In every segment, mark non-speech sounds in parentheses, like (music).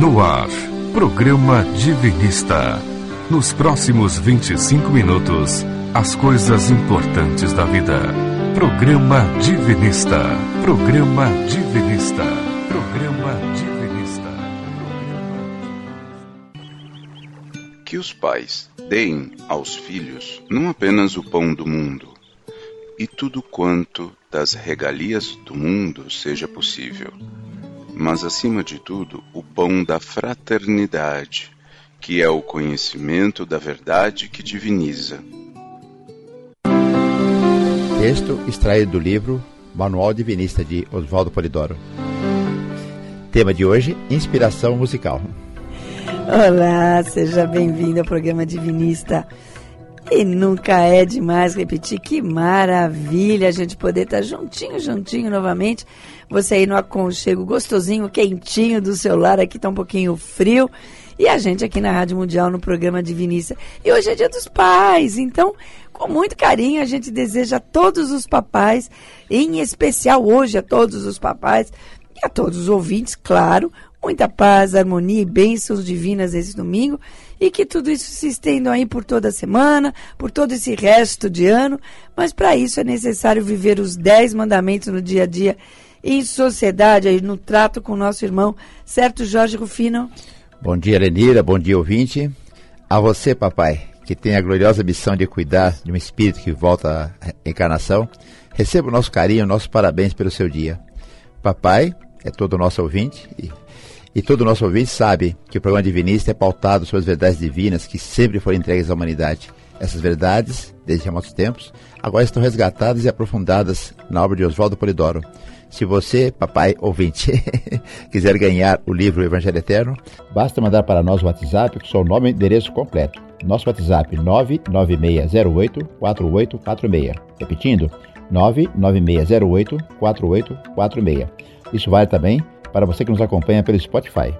No ar, programa Divinista. Nos próximos 25 minutos, as coisas importantes da vida. Programa Divinista. Programa Divinista. Programa Divinista. Que os pais deem aos filhos não apenas o pão do mundo, e tudo quanto das regalias do mundo seja possível, mas acima de tudo o pão da fraternidade, que é o conhecimento da verdade que diviniza. Texto extraído do livro Manual Divinista de Oswaldo Polidoro. Tema de hoje: Inspiração musical. Olá, seja bem-vindo ao programa Divinista. E nunca é demais repetir. Que maravilha a gente poder estar juntinho, juntinho novamente. Você aí no aconchego gostosinho, quentinho do seu lar. Aqui tá um pouquinho frio. E a gente aqui na Rádio Mundial no programa Divinista. E hoje é dia dos pais. Então, com muito carinho, a gente deseja a todos os papais, em especial hoje a todos os papais e a todos os ouvintes, claro, muita paz, harmonia e bênçãos divinas esse domingo e que tudo isso se estenda aí por toda a semana, por todo esse resto de ano, mas para isso é necessário viver os dez mandamentos no dia a dia em sociedade, aí no trato com o nosso irmão, certo, Jorge Rufino? Bom dia, Lenira, bom dia, ouvinte. A você, papai, que tem a gloriosa missão de cuidar de um espírito que volta à encarnação, receba o nosso carinho, nossos parabéns pelo seu dia. Papai é todo nosso ouvinte e e todo nosso ouvinte sabe que o programa Divinista é pautado sobre as verdades divinas que sempre foram entregues à humanidade. Essas verdades, desde remotos tempos, agora estão resgatadas e aprofundadas na obra de Oswaldo Polidoro. Se você, papai ouvinte, (laughs) quiser ganhar o livro Evangelho Eterno, basta mandar para nós o WhatsApp com seu nome e endereço completo. Nosso WhatsApp 996084846. Repetindo, 996084846. Isso vale também para você que nos acompanha pelo Spotify.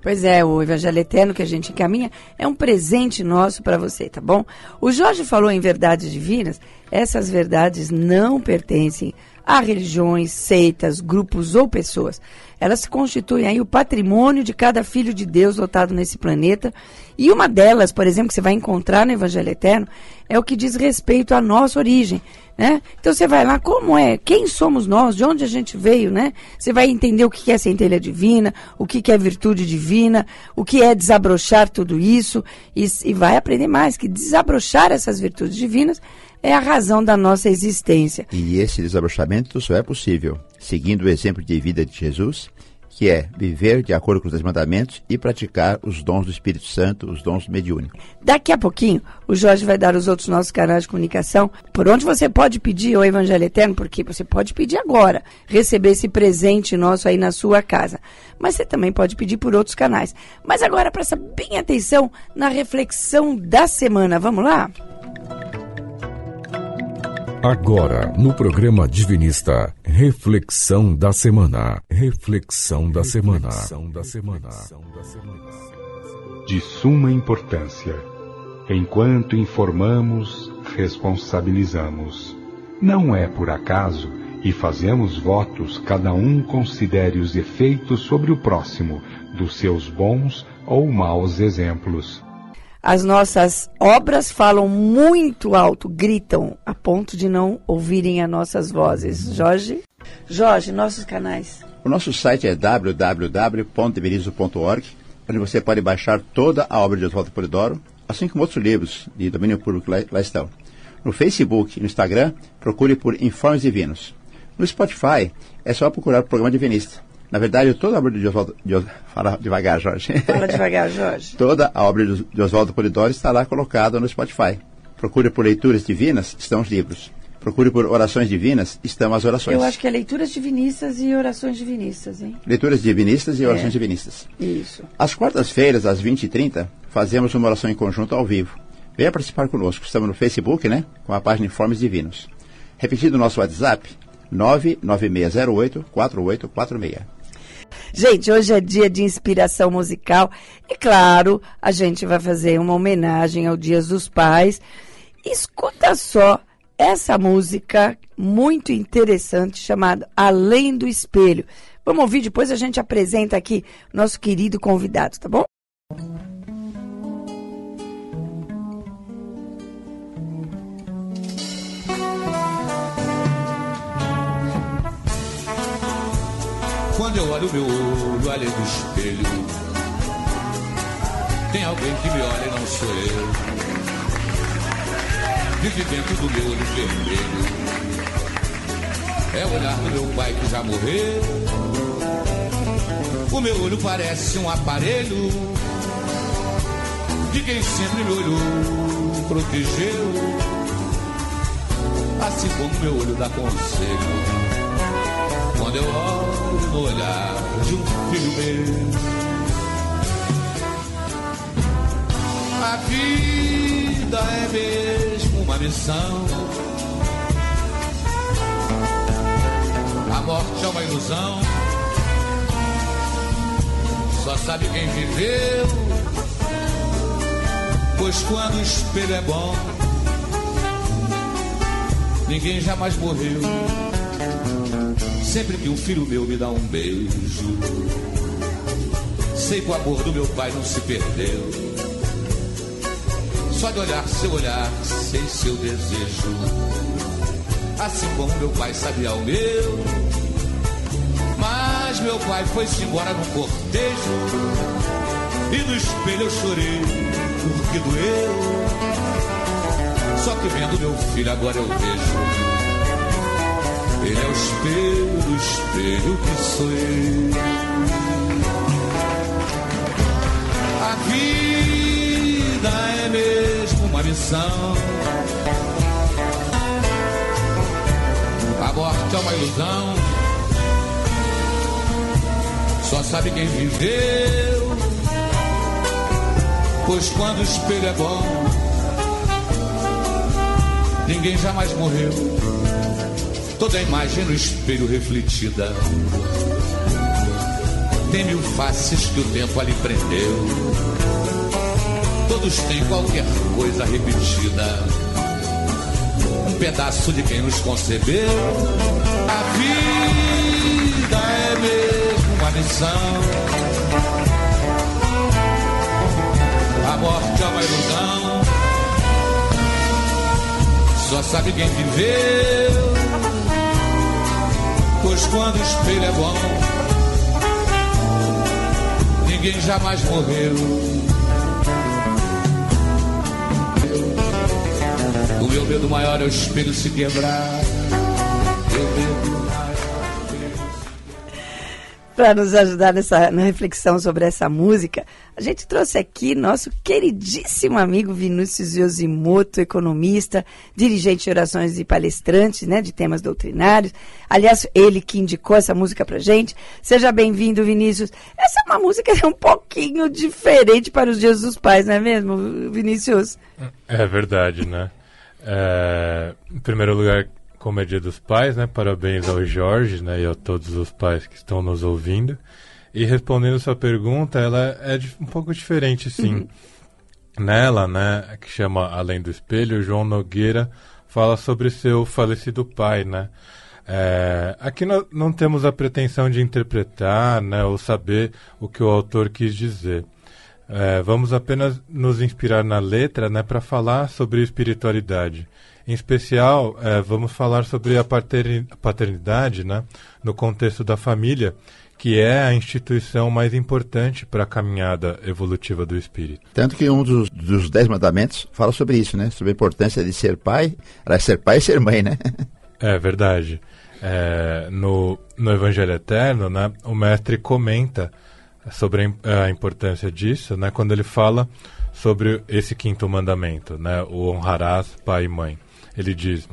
Pois é, o Evangelho Eterno que a gente encaminha é um presente nosso para você, tá bom? O Jorge falou em verdades divinas, essas verdades não pertencem a religiões, seitas, grupos ou pessoas. Elas constituem aí o patrimônio de cada filho de Deus lotado nesse planeta. E uma delas, por exemplo, que você vai encontrar no Evangelho Eterno, é o que diz respeito à nossa origem. Né? Então você vai lá, como é? Quem somos nós? De onde a gente veio? Né? Você vai entender o que é centelha divina, o que é virtude divina, o que é desabrochar tudo isso, e, e vai aprender mais que desabrochar essas virtudes divinas é a razão da nossa existência. E esse desabrochamento só é possível seguindo o exemplo de vida de Jesus, que é viver de acordo com os mandamentos e praticar os dons do Espírito Santo, os dons mediúnicos. Daqui a pouquinho, o Jorge vai dar os outros nossos canais de comunicação, por onde você pode pedir o Evangelho Eterno, porque você pode pedir agora, receber esse presente nosso aí na sua casa. Mas você também pode pedir por outros canais. Mas agora presta bem atenção na reflexão da semana. Vamos lá? Agora, no programa Divinista, reflexão da semana. Reflexão da semana. De suma importância. Enquanto informamos, responsabilizamos. Não é por acaso e fazemos votos, cada um considere os efeitos sobre o próximo dos seus bons ou maus exemplos. As nossas obras falam muito alto, gritam, a ponto de não ouvirem as nossas vozes. Jorge? Jorge, nossos canais. O nosso site é www.divinizo.org, onde você pode baixar toda a obra de Oswaldo Polidoro, assim como outros livros de domínio público lá, lá estão. No Facebook e no Instagram, procure por Informes Divinos. No Spotify, é só procurar o programa Divinista. Na verdade, toda a obra de Oswaldo. De, fala devagar, Jorge. Fala (laughs) devagar, Jorge. toda a obra de Oswaldo Polidoro está lá colocada no Spotify. Procure por leituras divinas, estão os livros. Procure por orações divinas, estão as orações. Eu acho que é leituras divinistas e orações divinistas, hein? Leituras divinistas e orações é. divinistas. Isso. Às quartas-feiras, às 20h30, fazemos uma oração em conjunto ao vivo. Venha participar conosco. Estamos no Facebook, né? Com a página Informes Divinos. Repetindo o nosso WhatsApp, 99608 4846. Gente, hoje é dia de inspiração musical e, claro, a gente vai fazer uma homenagem ao Dias dos Pais. Escuta só essa música muito interessante chamada Além do Espelho. Vamos ouvir, depois a gente apresenta aqui nosso querido convidado, tá bom? Quando eu olho meu olho além do espelho, tem alguém que me olha e não sou eu. Vive dentro do meu olho vermelho. É o olhar do meu pai que já morreu. O meu olho parece um aparelho de quem sempre me olhou, protegeu. Assim como meu olho dá conselho quando eu olho no olhar de um filho meu. A vida é mesmo uma missão. A morte é uma ilusão. Só sabe quem viveu. Pois quando o espelho é bom, ninguém jamais morreu. Sempre que um filho meu me dá um beijo, sei que o amor do meu pai não se perdeu. Só de olhar seu olhar, sei seu desejo. Assim como meu pai sabia o meu. Mas meu pai foi-se embora num cortejo. E no espelho eu chorei, porque doeu. Só que vendo meu filho agora eu vejo ele é o espelho do espelho que sou eu. A vida é mesmo uma missão. A morte é uma ilusão. Só sabe quem viveu. Pois quando o espelho é bom, ninguém jamais morreu toda a imagem no espelho refletida. Tem mil faces que o tempo ali prendeu. Todos têm qualquer coisa repetida. Um pedaço de quem nos concebeu. A vida é mesmo uma missão. A morte é uma ilusão. Só sabe quem viveu Pois quando o espelho é bom, ninguém jamais morreu. O meu medo maior é o espelho se quebrar. Para nos ajudar nessa, na reflexão sobre essa música, a gente trouxe aqui nosso queridíssimo amigo Vinícius Yoshimoto, economista, dirigente de orações e palestrante né, de temas doutrinários. Aliás, ele que indicou essa música para gente. Seja bem-vindo, Vinícius. Essa é uma música é (laughs) um pouquinho diferente para os dias dos pais, não é mesmo, Vinícius? É verdade, né? É, em primeiro lugar, como é dia dos pais, né? Parabéns ao Jorge, né? E a todos os pais que estão nos ouvindo. E respondendo sua pergunta, ela é um pouco diferente, sim. Uhum. Nela, né, que chama Além do Espelho, João Nogueira fala sobre seu falecido pai, né? É, aqui não, não temos a pretensão de interpretar, né, ou saber o que o autor quis dizer. É, vamos apenas nos inspirar na letra, né, para falar sobre espiritualidade. Em especial, é, vamos falar sobre a paternidade né, no contexto da família, que é a instituição mais importante para a caminhada evolutiva do espírito. Tanto que um dos, dos, dez mandamentos fala sobre isso, né? Sobre a importância de ser pai, ser pai e ser mãe, né? (laughs) É verdade. É, no, no Evangelho Eterno, né, o mestre comenta sobre a, a importância disso, né, quando ele fala sobre esse quinto mandamento, né, o honrarás pai e mãe. Ele diz: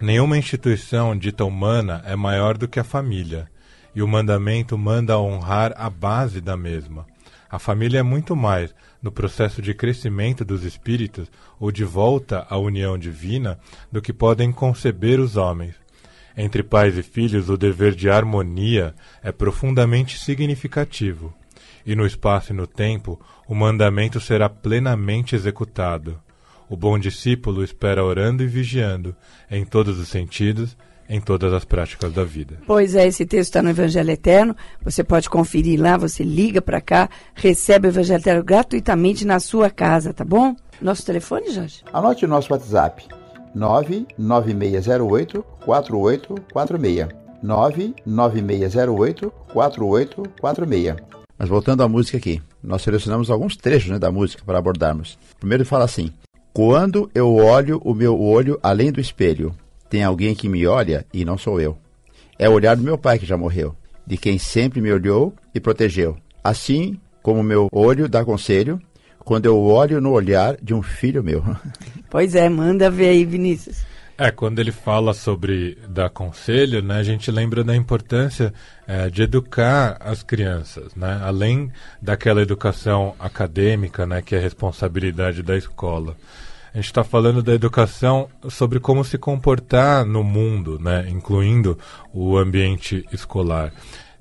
Nenhuma instituição dita humana é maior do que a família, e o mandamento manda honrar a base da mesma. A família é muito mais, no processo de crescimento dos espíritos ou de volta à união divina, do que podem conceber os homens. Entre pais e filhos, o dever de harmonia é profundamente significativo, e no espaço e no tempo, o mandamento será plenamente executado. O bom discípulo espera orando e vigiando, em todos os sentidos, em todas as práticas da vida. Pois é, esse texto está no Evangelho Eterno. Você pode conferir lá, você liga para cá, recebe o Evangelho Eterno gratuitamente na sua casa, tá bom? Nosso telefone, Jorge? Anote o nosso WhatsApp: 99608 4846. 99608 4846. Mas voltando à música aqui, nós selecionamos alguns trechos né, da música para abordarmos. Primeiro fala assim: Quando eu olho o meu olho além do espelho, tem alguém que me olha e não sou eu. É o olhar do meu pai que já morreu, de quem sempre me olhou e protegeu. Assim como meu olho dá conselho, quando eu olho no olhar de um filho meu. (laughs) Pois é, manda ver aí, Vinícius. É, quando ele fala sobre dar conselho, né, a gente lembra da importância é, de educar as crianças, né, além daquela educação acadêmica, né, que é responsabilidade da escola. A gente está falando da educação sobre como se comportar no mundo, né, incluindo o ambiente escolar.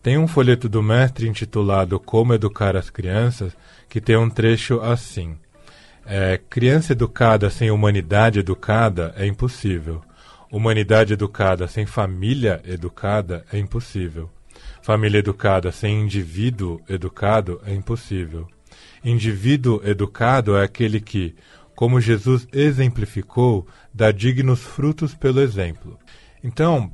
Tem um folheto do mestre intitulado Como Educar as Crianças, que tem um trecho assim. É, criança educada sem humanidade educada é impossível. Humanidade educada sem família educada é impossível. Família educada sem indivíduo educado é impossível. Indivíduo educado é aquele que, como Jesus exemplificou, dá dignos frutos pelo exemplo. Então,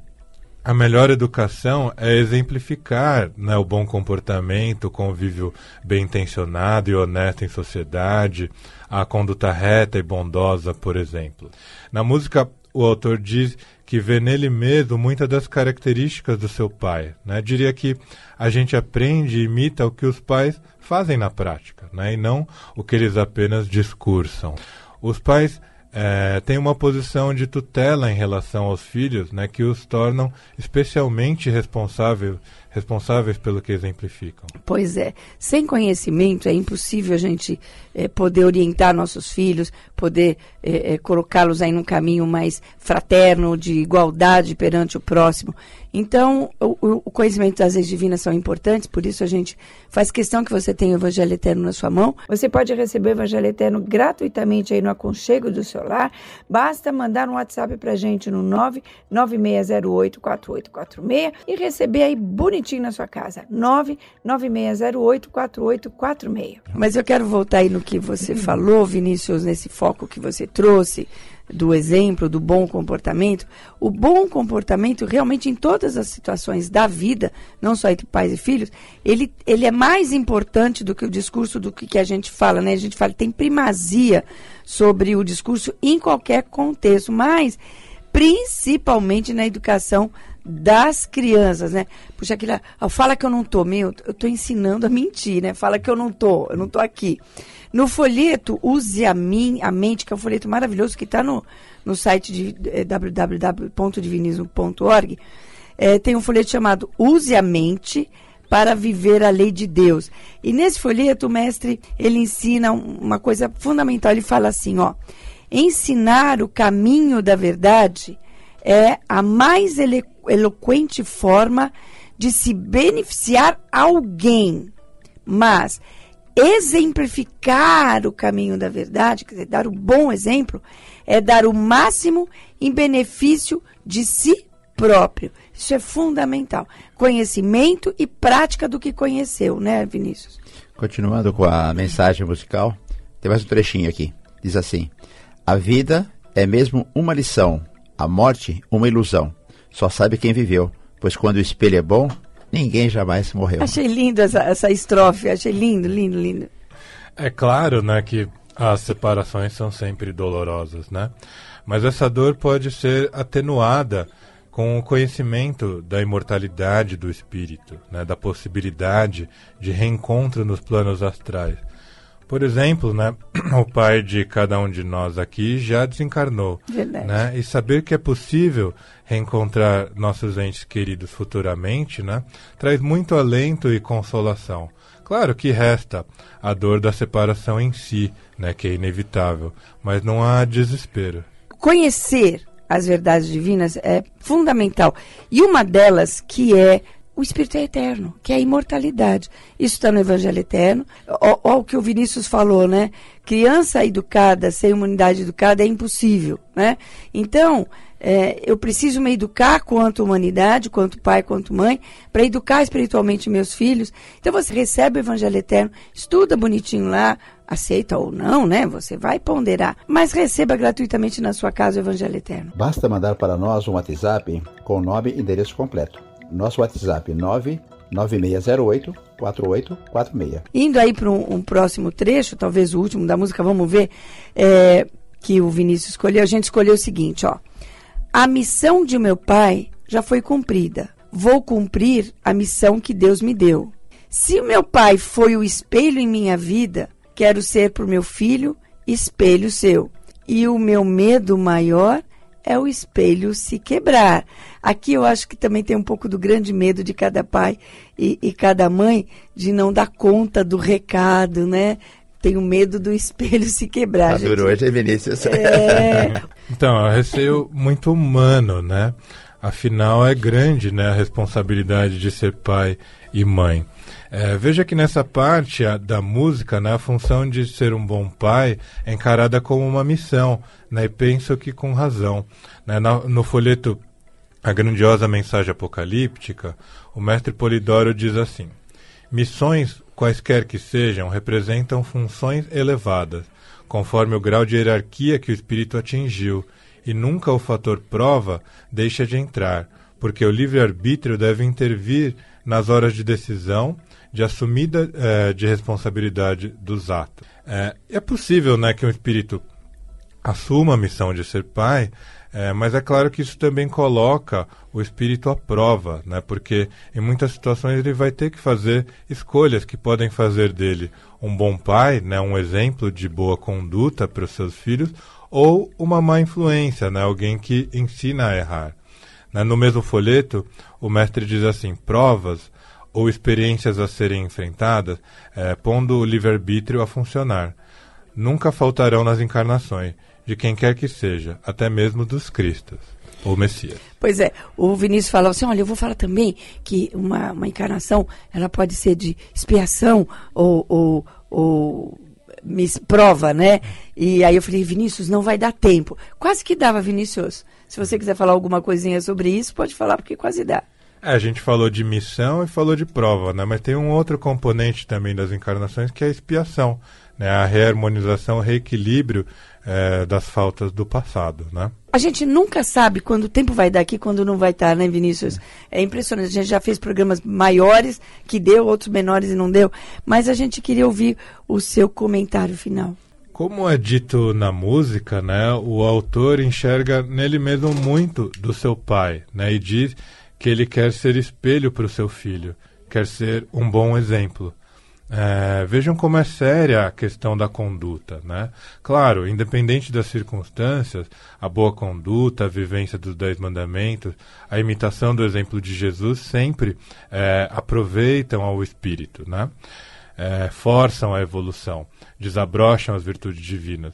a melhor educação é exemplificar né, o bom comportamento, o convívio bem intencionado e honesto em sociedade, a conduta reta e bondosa, por exemplo. Na música, o autor diz que vê nele mesmo muitas das características do seu pai. Né? Diria que a gente aprende e imita o que os pais fazem na prática, né? e não o que eles apenas discursam. Os pais é, tem uma posição de tutela em relação aos filhos, né, que os tornam especialmente responsáveis responsáveis pelo que exemplificam. Pois é, sem conhecimento é impossível a gente é, poder orientar nossos filhos, poder é, é, colocá-los aí num caminho mais fraterno, de igualdade perante o próximo. Então, o, o, conhecimento das leis divinas são importantes, por isso a gente faz questão que você tenha o Evangelho Eterno na sua mão. Você pode receber o Evangelho Eterno gratuitamente aí no aconchego do seu lar. Basta mandar um WhatsApp para a gente no 996084846 e receber aí bonitinho na sua casa. 996084846. Mas eu quero voltar aí no que você (laughs) falou, Vinícius, nesse foco que você trouxe do exemplo, do bom comportamento, o bom comportamento realmente em todas as situações da vida, não só entre pais e filhos, ele, ele é mais importante do que o discurso do que, que a gente fala, né? A gente fala, tem primazia sobre o discurso em qualquer contexto, mas principalmente na educação das crianças, né? Puxa, aquela, fala que eu não tô, meu, eu tô ensinando a mentir, né? Fala que eu não tô, eu não tô aqui. No folheto Use a, Min, a Mente, que é um folheto maravilhoso que está no, no site de é, www.divinismo.org, é, tem um folheto chamado Use a Mente para viver a lei de Deus. E nesse folheto o mestre ele ensina uma coisa fundamental. Ele fala assim, ó, ensinar o caminho da verdade é a mais elo eloquente forma de se beneficiar alguém, mas exemplificar o caminho da verdade, quer dizer, dar o bom exemplo, é dar o máximo em benefício de si próprio. Isso é fundamental. Conhecimento e prática do que conheceu, né, Vinícius? Continuando com a mensagem musical, tem mais um trechinho aqui. Diz assim: A vida é mesmo uma lição, a morte uma ilusão. Só sabe quem viveu, pois quando o espelho é bom, Ninguém jamais morreu. Achei lindo essa, essa estrofe, achei lindo, lindo, lindo. É claro, né, que as separações são sempre dolorosas, né? Mas essa dor pode ser atenuada com o conhecimento da imortalidade do espírito, né, da possibilidade de reencontro nos planos astrais. Por exemplo, né, (clears throat) o pai de cada um de nós aqui já desencarnou. Verdade. Né, e saber que é possível reencontrar nossos entes queridos futuramente né, traz muito alento e consolação. Claro que resta a dor da separação em si, né, que é inevitável, mas não há desespero. Conhecer as verdades divinas é fundamental. E uma delas que é o Espírito é eterno, que é a imortalidade. Isso está no Evangelho Eterno. Olha o que o Vinícius falou, né? Criança educada sem humanidade educada é impossível, né? Então, é, eu preciso me educar quanto humanidade, quanto pai, quanto mãe, para educar espiritualmente meus filhos. Então você recebe o Evangelho Eterno, estuda bonitinho lá, aceita ou não, né? Você vai ponderar, mas receba gratuitamente na sua casa o Evangelho Eterno. Basta mandar para nós um WhatsApp com nome e endereço completo. Nosso WhatsApp 99608 4846. Indo aí para um, um, próximo trecho, talvez o último da música, vamos ver, é, que o Vinícius escolheu. A gente escolheu o seguinte, ó. A missão de meu pai já foi cumprida. Vou cumprir a missão que Deus me deu. Se o meu pai foi o espelho em minha vida, quero ser para o meu filho espelho seu. E o meu medo maior é o espelho se quebrar. Aqui eu acho que também tem um pouco do grande medo de cada pai e, e cada mãe de não dar conta do recado, né? Tenho medo do (laughs) espelho se quebrar. Tá hoje, Vinícius. É... (laughs) então, é um receio muito humano, né? Afinal, é grande né, a responsabilidade de ser pai e mãe. É, veja que nessa parte a, da música, né, a função de ser um bom pai é encarada como uma missão, né, e penso que com razão. Né, no folheto A Grandiosa Mensagem Apocalíptica, o mestre Polidoro diz assim: Missões, quaisquer que sejam, representam funções elevadas, conforme o grau de hierarquia que o espírito atingiu, e nunca o fator prova deixa de entrar, porque o livre-arbítrio deve intervir nas horas de decisão de assumida é, de responsabilidade dos atos. É, é possível né, que um espírito assuma a missão de ser pai, é, mas é claro que isso também coloca o espírito à prova, né, porque em muitas situações ele vai ter que fazer escolhas que podem fazer dele um bom pai, né, um exemplo de boa conduta para os seus filhos, ou uma má influência, né, alguém que ensina a errar. Né, no mesmo folheto, o mestre diz assim: provas ou experiências a serem enfrentadas, é, pondo o livre-arbítrio a funcionar. Nunca faltarão nas encarnações, de quem quer que seja, até mesmo dos Cristos ou Messias. Pois é, o Vinícius falou assim, olha, eu vou falar também que uma, uma encarnação, ela pode ser de expiação ou, ou, ou prova, né? E aí eu falei, Vinícius, não vai dar tempo. Quase que dava, Vinícius. Se você quiser falar alguma coisinha sobre isso, pode falar, porque quase dá. É, a gente falou de missão e falou de prova, né? Mas tem um outro componente também das encarnações que é a expiação, né? A reharmonização, o reequilíbrio é, das faltas do passado, né? A gente nunca sabe quando o tempo vai dar aqui, quando não vai estar, né, Vinícius? É impressionante. A gente já fez programas maiores que deu, outros menores e não deu. Mas a gente queria ouvir o seu comentário final. Como é dito na música, né, o autor enxerga nele mesmo muito do seu pai, né, e diz que ele quer ser espelho para o seu filho, quer ser um bom exemplo. É, vejam como é séria a questão da conduta, né? Claro, independente das circunstâncias, a boa conduta, a vivência dos dez mandamentos, a imitação do exemplo de Jesus sempre é, aproveitam ao espírito, né? É, forçam a evolução, desabrocham as virtudes divinas.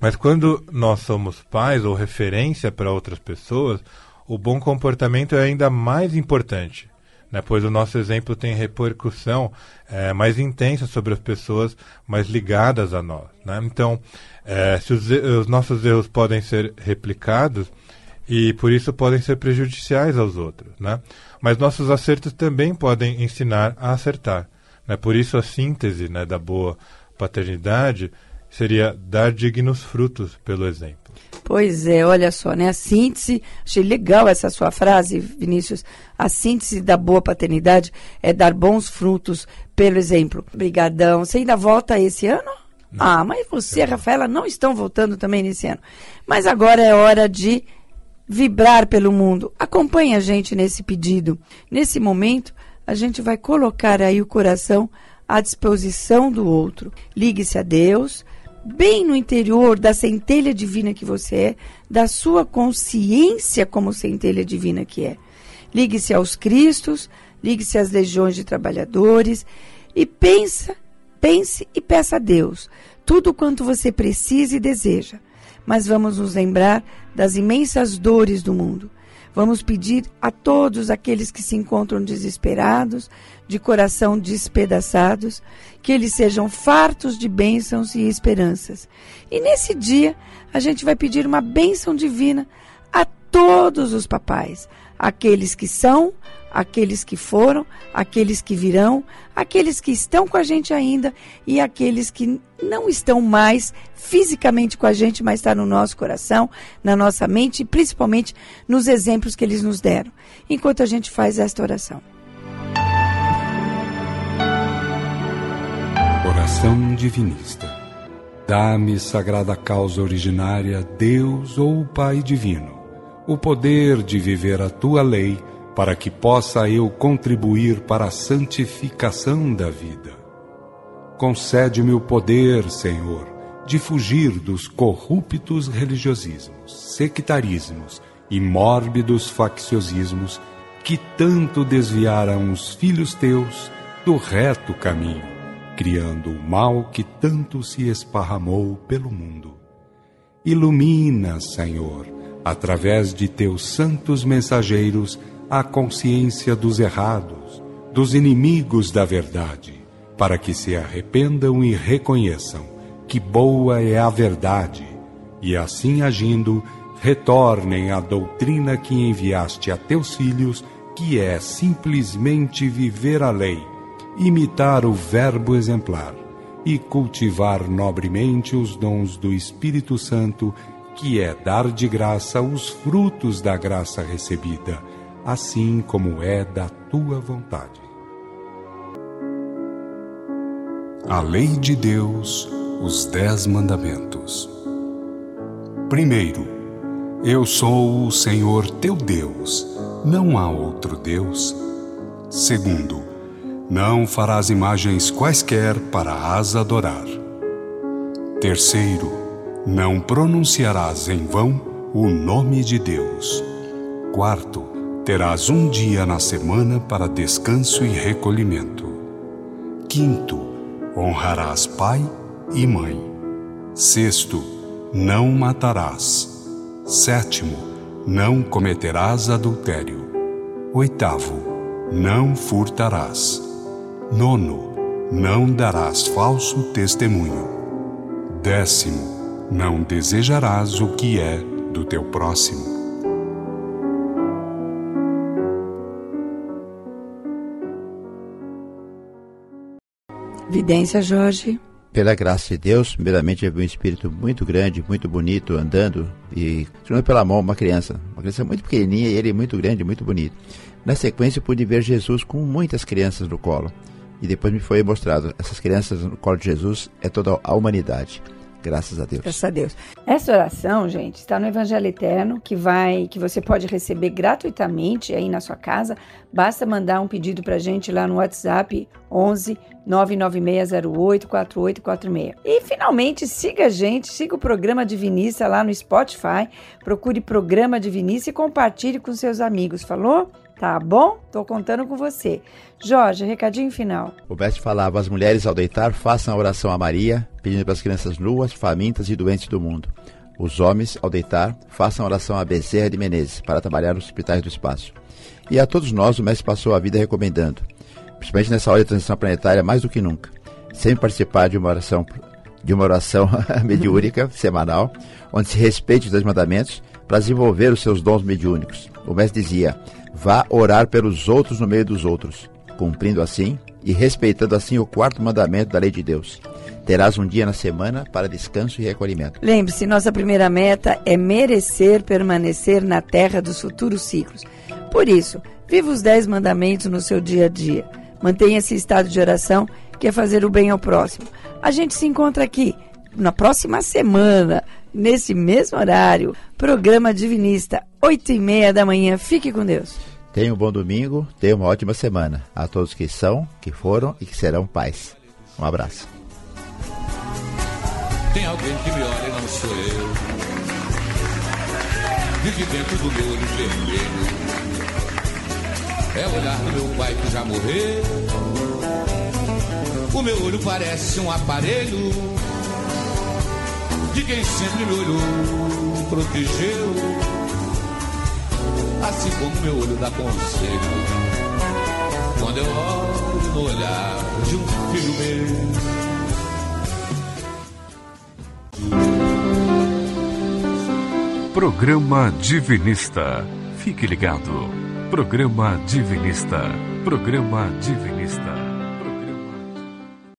Mas quando nós somos pais ou referência para outras pessoas, o bom comportamento é ainda mais importante, né, pois o nosso exemplo tem repercussão é, mais intensa sobre as pessoas mais ligadas a nós. Né? Então, é, se os, os nossos erros podem ser replicados, e por isso podem ser prejudiciais aos outros, né? Mas nossos acertos também podem ensinar a acertar, né? Por isso a síntese, né, da boa paternidade seria dar dignos frutos pelo exemplo. Pois é, olha só, né? A síntese, achei legal essa sua frase, Vinícius. A síntese da boa paternidade é dar bons frutos pelo exemplo. Obrigadão. Você ainda volta esse ano? Não. Ah, mas você e a Rafaela não estão voltando também nesse ano. Mas agora é hora de vibrar pelo mundo. Acompanhe a gente nesse pedido. Nesse momento, a gente vai colocar aí o coração à disposição do outro. Ligue-se a Deus bem no interior da centelha divina que você é, da sua consciência como centelha divina que é. Ligue-se aos Cristos, ligue-se às legiões de trabalhadores e pensa, pense e peça a Deus tudo quanto você precisa e deseja. Mas vamos nos lembrar das imensas dores do mundo. Vamos pedir a todos aqueles que se encontram desesperados, de coração despedaçados, que eles sejam fartos de bênçãos e esperanças. E nesse dia, a gente vai pedir uma bênção divina a todos os papais, aqueles que são, aqueles que foram, aqueles que virão, aqueles que estão com a gente ainda e aqueles que não estão mais fisicamente com a gente, mas está no nosso coração, na nossa mente e principalmente nos exemplos que eles nos deram. Enquanto a gente faz esta oração. Oração divinista. Dá-me, sagrada causa originária, Deus ou Pai divino, o poder de viver a tua lei para que possa eu contribuir para a santificação da vida. Concede-me o poder, Senhor, de fugir dos corruptos religiosismos, sectarismos e mórbidos facciosismos que tanto desviaram os filhos teus do reto caminho, criando o mal que tanto se esparramou pelo mundo. Ilumina, Senhor, através de teus santos mensageiros, a consciência dos errados, dos inimigos da verdade, para que se arrependam e reconheçam que boa é a verdade, e assim agindo, retornem à doutrina que enviaste a teus filhos, que é simplesmente viver a lei, imitar o Verbo exemplar e cultivar nobremente os dons do Espírito Santo, que é dar de graça os frutos da graça recebida assim como é da tua vontade. A lei de Deus, os Dez Mandamentos. Primeiro, eu sou o Senhor teu Deus, não há outro Deus. Segundo, não farás imagens quaisquer para as adorar. Terceiro, não pronunciarás em vão o nome de Deus. Quarto, terás um dia na semana para descanso e recolhimento. Quinto, honrarás pai e mãe. Sexto, não matarás. Sétimo, não cometerás adultério. Oitavo, não furtarás. Nono, não darás falso testemunho. Décimo, não desejarás o que é do teu próximo. Vidência, Jorge. Pela graça de Deus, primeiramente eu vi um espírito muito grande, muito bonito, andando e segurando pela mão uma criança. Uma criança muito pequenininha e ele muito grande, muito bonito. Na sequência, pude ver Jesus com muitas crianças no colo. E depois me foi mostrado: essas crianças no colo de Jesus é toda a humanidade. Graças a Deus. Graças a Deus. Essa oração, gente, está no Evangelho Eterno, que vai, que você pode receber gratuitamente aí na sua casa. Basta mandar um pedido para gente lá no WhatsApp 11 99608 4846. E finalmente siga a gente, siga o programa Divinista lá no Spotify. Procure programa Divinista e compartilhe com seus amigos. Falou? Tá bom? Tô contando com você. Jorge, recadinho final. O mestre falava: as mulheres ao deitar façam a oração a Maria, pedindo para as crianças nuas, famintas e doentes do mundo. Os homens, ao deitar, façam a oração a Bezerra de Menezes, para trabalhar nos hospitais do espaço. E a todos nós, o mestre passou a vida recomendando, principalmente nessa hora de transição planetária, mais do que nunca, sempre participar de uma oração de uma oração (laughs) mediúnica (laughs) semanal, onde se respeite os dois mandamentos para desenvolver os seus dons mediúnicos. O mestre dizia: Vá orar pelos outros no meio dos outros, cumprindo assim e respeitando assim o quarto mandamento da lei de Deus. Terás um dia na semana para descanso e recolhimento. Lembre-se, nossa primeira meta é merecer permanecer na terra dos futuros ciclos. Por isso, viva os dez mandamentos no seu dia a dia. Mantenha esse estado de oração, que é fazer o bem ao próximo. A gente se encontra aqui na próxima semana, nesse mesmo horário. Programa Divinista, 8 e meia da manhã. Fique com Deus. Tenha um bom domingo, tenha uma ótima semana. A todos que são, que foram e que serão pais. Um abraço. Tem alguém que me olha e não sou eu. Vive dentro do meu olho vermelho. É o olhar do meu pai que já morreu. O meu olho parece um aparelho de quem sempre me olhou protegeu. Assim como meu olho dá conselho. Quando eu olho no olhar de um filho meu. Programa Divinista. Fique ligado. Programa Divinista. Programa Divinista.